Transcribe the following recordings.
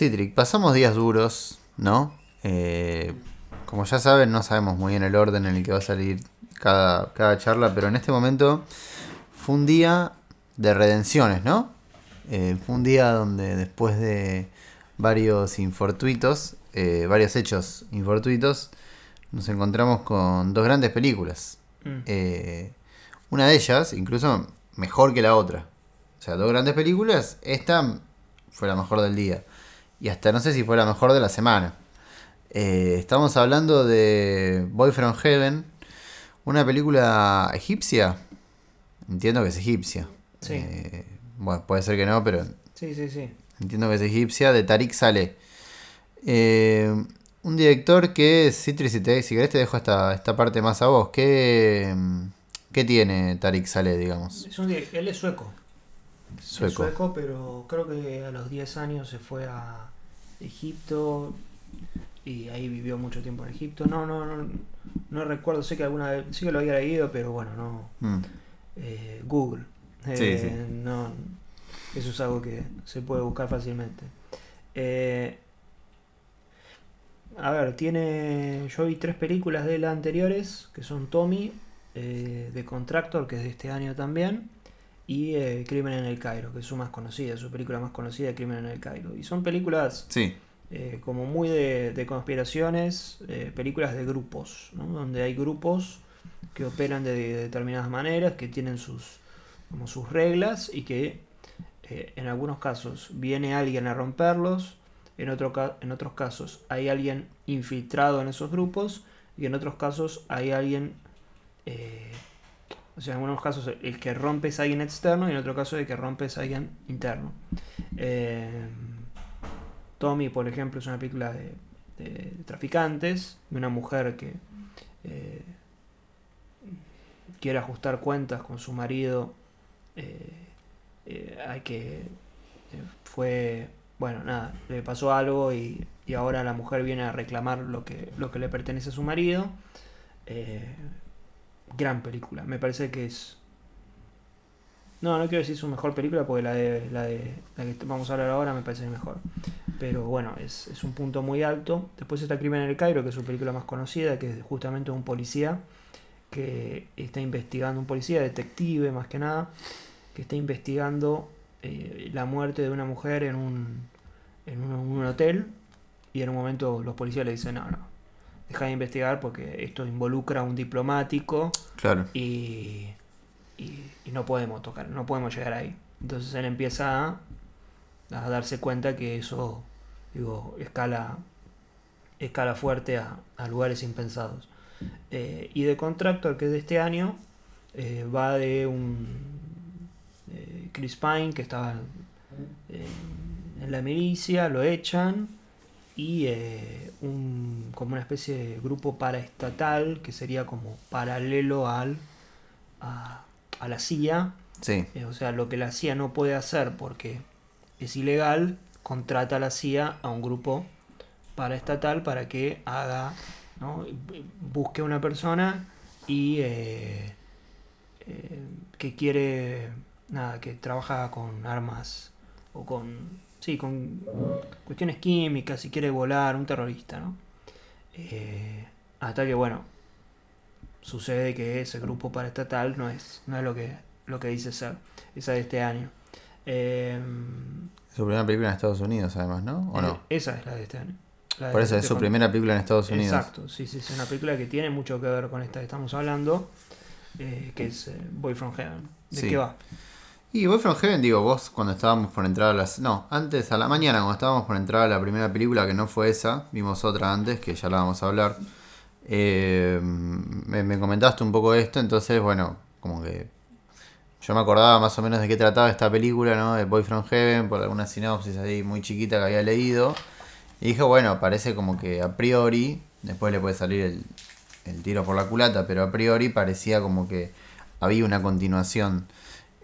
Citric, pasamos días duros, ¿no? Eh, como ya saben, no sabemos muy bien el orden en el que va a salir cada, cada charla, pero en este momento fue un día de redenciones, ¿no? Eh, fue un día donde después de varios infortuitos, eh, varios hechos infortuitos, nos encontramos con dos grandes películas. Mm. Eh, una de ellas, incluso mejor que la otra. O sea, dos grandes películas. Esta fue la mejor del día. Y hasta no sé si fue la mejor de la semana. Eh, estamos hablando de Boy from Heaven. Una película egipcia. Entiendo que es egipcia. Sí. Eh, bueno, puede ser que no, pero Sí, sí, sí. entiendo que es egipcia. De Tariq Saleh. Eh, un director que, Citri, si, te, si querés te dejo esta, esta parte más a vos. ¿Qué, qué tiene Tariq Saleh, digamos? Es un él es sueco. Es Sueco. sueco, pero creo que a los 10 años se fue a Egipto y ahí vivió mucho tiempo en Egipto. No, no, no, no recuerdo, sé que alguna vez, sí que lo había leído, pero bueno, no. Mm, eh, Google. Eh, sí. No, eso es algo que se puede buscar fácilmente. Eh, a ver, tiene. Yo vi tres películas de él anteriores, que son Tommy, eh, The Contractor, que es de este año también, y eh, Crimen en el Cairo, que es su más conocida, su película más conocida, Crimen en el Cairo. Y son películas Sí, eh, como muy de, de conspiraciones, eh, películas de grupos, ¿no? donde hay grupos que operan de, de determinadas maneras, que tienen sus, como sus reglas y que eh, en algunos casos viene alguien a romperlos, en, otro, en otros casos hay alguien infiltrado en esos grupos y en otros casos hay alguien, o sea, en algunos casos el que rompe es alguien externo y en otro caso el que rompe es alguien interno. Eh, Tommy, por ejemplo, es una película de, traficantes, de una mujer que eh, quiere ajustar cuentas con su marido. eh, eh, hay que. fue. Bueno, nada, le pasó algo y, y ahora la mujer viene a reclamar lo que, lo que le pertenece a su marido. Gran película, me parece que es. No, no quiero decir su mejor película porque la de, la de la que vamos a hablar ahora me parece mejor. Pero bueno, es, es un punto muy alto. Después está Crimen en el Cairo, que es su película más conocida, que es justamente un policía que está investigando, un policía detective más que nada, que está investigando eh, la muerte de una mujer en un, en un, un hotel y en un momento los policías le dicen, no, no, deja de investigar porque esto involucra a un diplomático claro. y, y, y no podemos tocar, no podemos llegar ahí. Entonces él empieza a, a darse cuenta que eso, digo, escala, escala fuerte a, a lugares impensados. Eh, y de Contractor, que es de este año, eh, va de un eh, Chris Pine que estaba en, en la milicia, lo echan y eh, un, como una especie de grupo paraestatal que sería como paralelo al a, a la CIA, Sí, eh, o sea, lo que la CIA no puede hacer porque es ilegal, contrata a la CIA a un grupo paraestatal para que haga, ¿no? busque a una persona y eh, eh, que quiere, nada, que trabaja con armas o con, sí, con cuestiones químicas, si quiere volar, un terrorista, ¿no? Eh, hasta que, bueno, sucede que ese grupo paraestatal no es, no es lo que, lo que dice ser, esa de este año. Eh, su primera película en Estados Unidos, además, ¿no? ¿O no? eh, Esa es la de este año. De- Por eso es de su Con- primera película en Estados Unidos. Exacto, sí, sí, es una película que tiene mucho que ver con esta que estamos hablando, eh, que es eh, Boy from Heaven. ¿De Sí. qué va? Y Boy from Heaven, digo, vos cuando estábamos por entrar a las... No, antes, a la mañana, cuando estábamos por entrar a la primera película, que no fue esa, vimos otra antes, que ya la vamos a hablar. eh, me, me comentaste un poco esto, entonces, bueno, como que yo me acordaba más o menos de qué trataba esta película, ¿no? De Boy from Heaven, por alguna sinopsis ahí muy chiquita que había leído. Y dije, bueno, parece como que a priori, después le puede salir el, el tiro por la culata, pero a priori parecía como que había una continuación.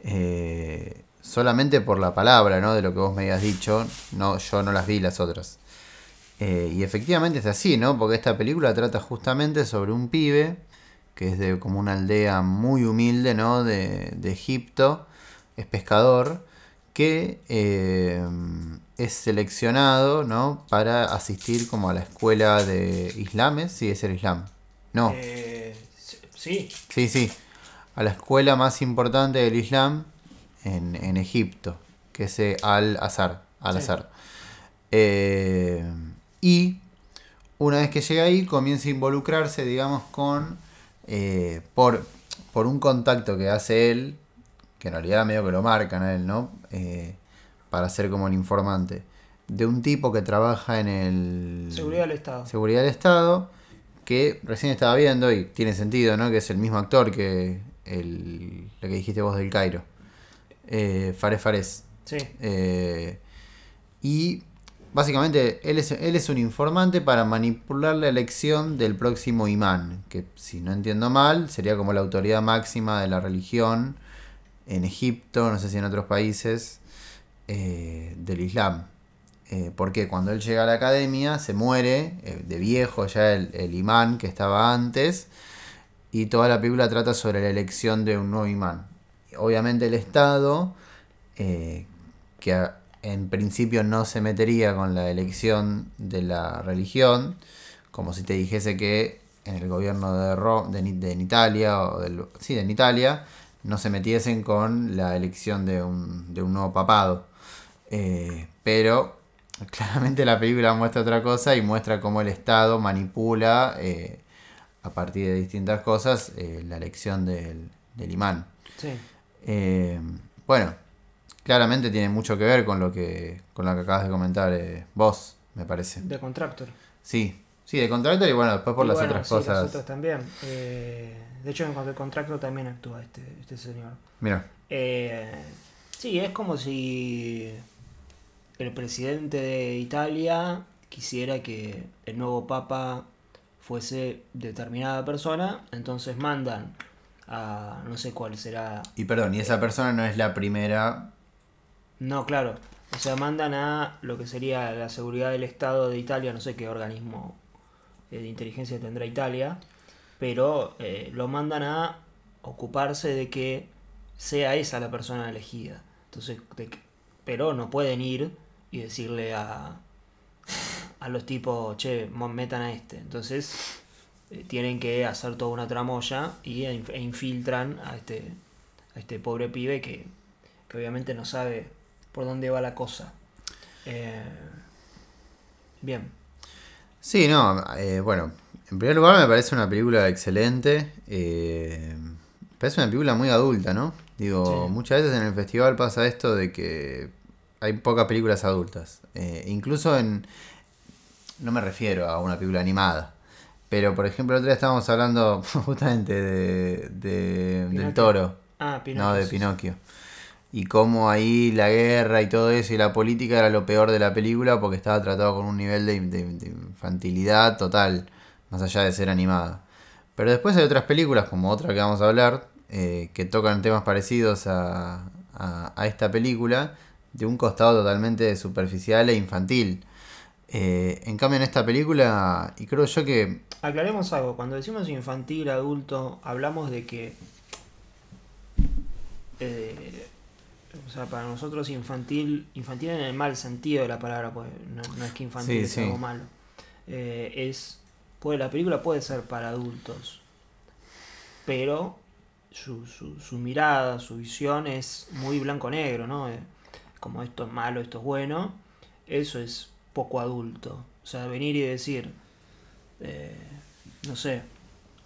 Eh, solamente por la palabra, ¿no? De lo que vos me habías dicho. No, yo no las vi las otras. Eh, y efectivamente es así, ¿no? Porque esta película trata justamente sobre un pibe que es de como una aldea muy humilde, ¿no? De, de Egipto, es pescador, que eh, es seleccionado, ¿no? Para asistir como a la escuela de islames, sí, es el islam. No. Eh, sí. Sí, sí. A la escuela más importante del islam en, en Egipto, que es eh, Al-Azhar. Al-Azhar. Eh, y una vez que llega ahí, comienza a involucrarse, digamos, con. eh, por, por un contacto que hace él, que en realidad medio que lo marcan a él, ¿no? Eh, para ser como el informante. De un tipo que trabaja en el. Seguridad del Estado. Seguridad del Estado, que recién estaba viendo y tiene sentido, ¿no? Que es el mismo actor que el, lo que dijiste vos del Cairo. Eh, Fares Fares. Sí. Eh, y básicamente él es, él es un informante para manipular la elección del próximo imán, que si no entiendo mal sería como la autoridad máxima de la religión en Egipto, no sé si en otros países, eh, del Islam. Eh, porque cuando él llega a la academia se muere eh, de viejo ya el, el imán que estaba antes y toda la película trata sobre la elección de un nuevo imán. Obviamente el Estado, eh, que en principio no se metería con la elección de la religión, como si te dijese que en el gobierno de, Ro- de, de en Italia, o del, sí, de en Italia, no se metiesen con la elección de un, de un nuevo papado. Eh, pero claramente la película muestra otra cosa y muestra cómo el Estado manipula eh, a partir de distintas cosas eh, la elección del, del imán. Sí. Eh, bueno, claramente tiene mucho que ver con lo que, con lo que acabas de comentar eh, vos, me parece. De Contractor. Sí, sí, de Contractor y bueno, después por Y las bueno, otras sí, cosas. Las otras también. De hecho, en cuanto al Contractor también actúa este, este señor. Mira, sí, es como si el presidente de Italia quisiera que el nuevo papa fuese determinada persona, entonces mandan a no sé cuál será. y perdón, y esa persona no es la primera. No, claro. O sea, mandan a lo que sería la seguridad del Estado de Italia, no sé qué organismo eh, de inteligencia tendrá Italia, pero eh, lo mandan a ocuparse de que sea esa la persona elegida. Entonces, de que- pero no pueden ir y decirle a, a los tipos, che, metan a este. Entonces, eh, tienen que hacer toda una tramoya y e inf- infiltran a este, a este pobre pibe que, que obviamente no sabe por dónde va la cosa. Eh, bien. Sí, no, eh, bueno, en primer lugar me parece una película excelente. Me parece una película muy adulta, ¿no? Digo, Sí. muchas veces en el festival pasa esto de que hay pocas películas adultas. Eh, incluso en... No me refiero a una película animada. Pero, por ejemplo, el otro día estábamos hablando justamente de, de- del toro. Ah, Pinocchio. No, de. Pinocchio. Y cómo ahí la guerra y todo eso y la política era lo peor de la película porque estaba tratado con un nivel de, de- de infantilidad total, más allá de ser animada. Pero después hay otras películas, como otra que vamos a hablar, eh, que tocan temas parecidos a, a- a esta película, de un costado totalmente superficial e infantil. Eh, en cambio en esta película, y creo yo que Aclaremos algo, cuando decimos infantil, adulto, hablamos de que... eh, o sea, para nosotros infantil, infantil en el mal sentido de la palabra, pues no, no es que infantil Sí, es sí. algo malo. Eh, es, puede, la película puede ser para adultos, pero su, su, su mirada, su visión es muy blanco-negro, ¿no? Como esto es malo, esto es bueno, eso es poco adulto. O sea, venir y decir, eh, no sé,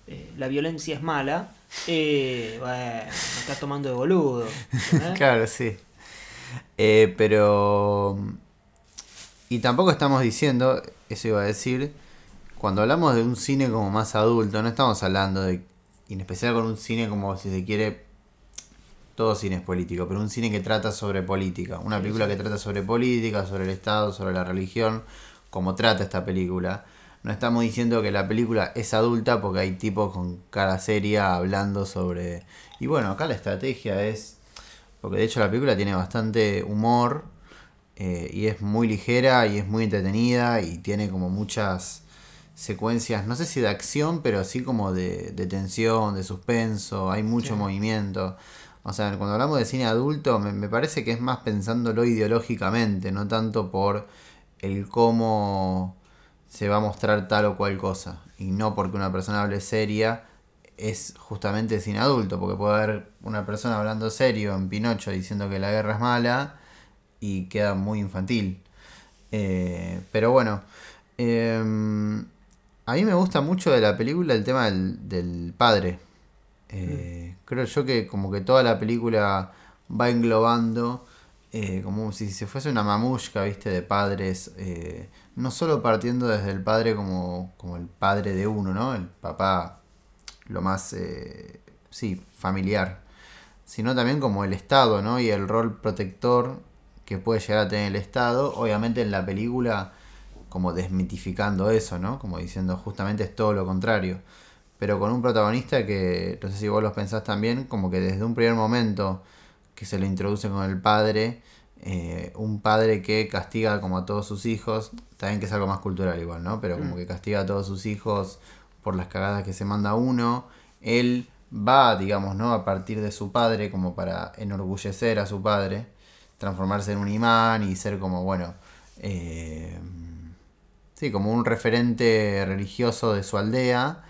eh, la violencia es mala, eh, me estás tomando de boludo. ¿entendés? Claro, sí. Eh, pero... Y tampoco estamos diciendo, eso iba a decir, cuando hablamos de un cine como más adulto, no estamos hablando de, en especial con un cine como si se quiere, todo cine es político, pero un cine que trata sobre política, una película que trata sobre política, sobre el Estado, sobre la religión, como trata esta película. No estamos diciendo que la película es adulta porque hay tipos con cara seria hablando sobre... Y bueno, acá la estrategia es... Porque de hecho la película tiene bastante humor eh, y es muy ligera y es muy entretenida y tiene como muchas secuencias, no sé si de acción, pero sí como de, de tensión, de suspenso, hay mucho Sí. movimiento. O sea, cuando hablamos de cine adulto, me, parece que es más pensándolo ideológicamente, no tanto por el cómo se va a mostrar tal o cual cosa. Y no porque una persona hable seria es justamente cine adulto, porque puede haber una persona hablando serio en Pinocho diciendo que la guerra es mala y queda muy infantil. Eh, pero bueno, em, a mí me gusta mucho de la película el tema del padre. Eh, creo yo que como que toda la película va englobando eh, como si se fuese una mamushka, viste, de padres, eh, no solo partiendo desde el padre como, como el padre de uno, ¿no? El papá, lo más, eh, sí, familiar, sino también como el Estado, ¿no? Y el rol protector que puede llegar a tener el Estado, obviamente en la película como desmitificando eso, ¿no? Como diciendo justamente es todo lo contrario. Pero con un protagonista que, no sé si vos los pensás también, como que desde un primer momento que se le introduce con el padre, eh, un padre que castiga como a todos sus hijos, también que es algo más cultural igual, ¿no? Pero como Mm. que castiga a todos sus hijos por las cagadas que se manda uno, él va, digamos, ¿no? A partir de su padre como para enorgullecer a su padre, transformarse en un imán y ser como, bueno, eh, sí, como un referente religioso de su aldea,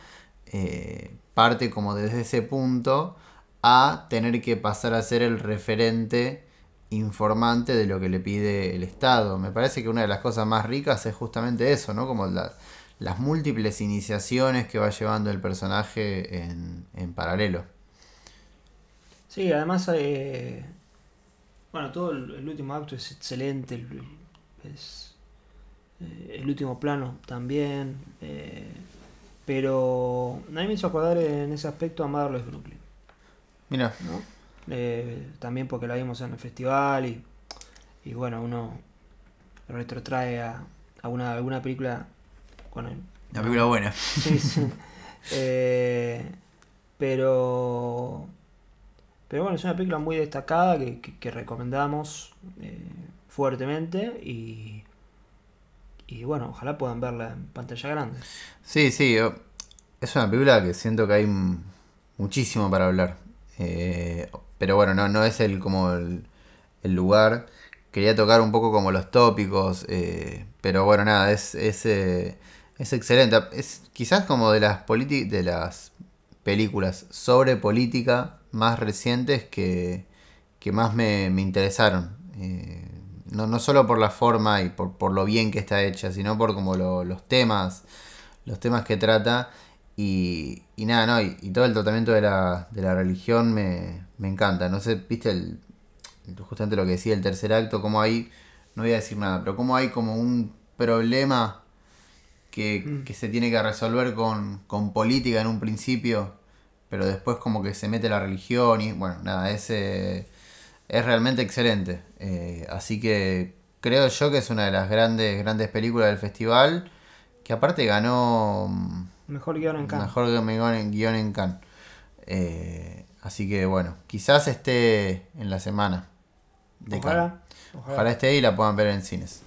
eh, parte como desde ese punto a tener que pasar a ser el referente informante de lo que le pide el Estado. Me parece que una de las cosas más ricas es justamente eso, ¿no? Como la- las múltiples iniciaciones que va llevando el personaje en, en paralelo. Sí, además, eh, bueno, todo el, último acto es excelente, el, es, eh, el último plano también, pero a mí me hizo acordar en ese aspecto a Motherless Brooklyn, Mira, ¿no? Eh, también porque la vimos en el festival y, y bueno, uno retrotrae a, a una, alguna película con el, una película buena. Sí, sí. Eh, pero. Pero bueno, es una película muy destacada que, que- que recomendamos eh, fuertemente y. Y bueno, ojalá puedan verla en pantalla grande. Sí, sí, es una película que siento que hay muchísimo para hablar. Eh, pero bueno, no, no es el como el, lugar. Quería tocar un poco como los tópicos, eh, pero bueno, nada, es, es, eh, es excelente. Es quizás como de las de las películas sobre política más recientes que, que más me, me interesaron. No, no solo por la forma y por, por lo bien que está hecha, sino por como lo- los temas, los temas que trata. Y, y nada, no, y, y todo el tratamiento de la, de la religión me, me encanta. No sé, viste el, justamente lo que decía el tercer acto, como hay, no voy a decir nada, pero como hay como un problema que, Mm. que se tiene que resolver con, con política en un principio, pero después como que se mete la religión y bueno, nada, es, eh, es realmente excelente. Eh, así que creo yo que es una de las grandes, grandes películas del festival, que aparte ganó mm, Mejor guion en Cannes. mejor guion en, Cannes. Eh, así que bueno, quizás esté en la semana de. Ojalá, ojalá. Ojalá esté y la puedan ver en cines.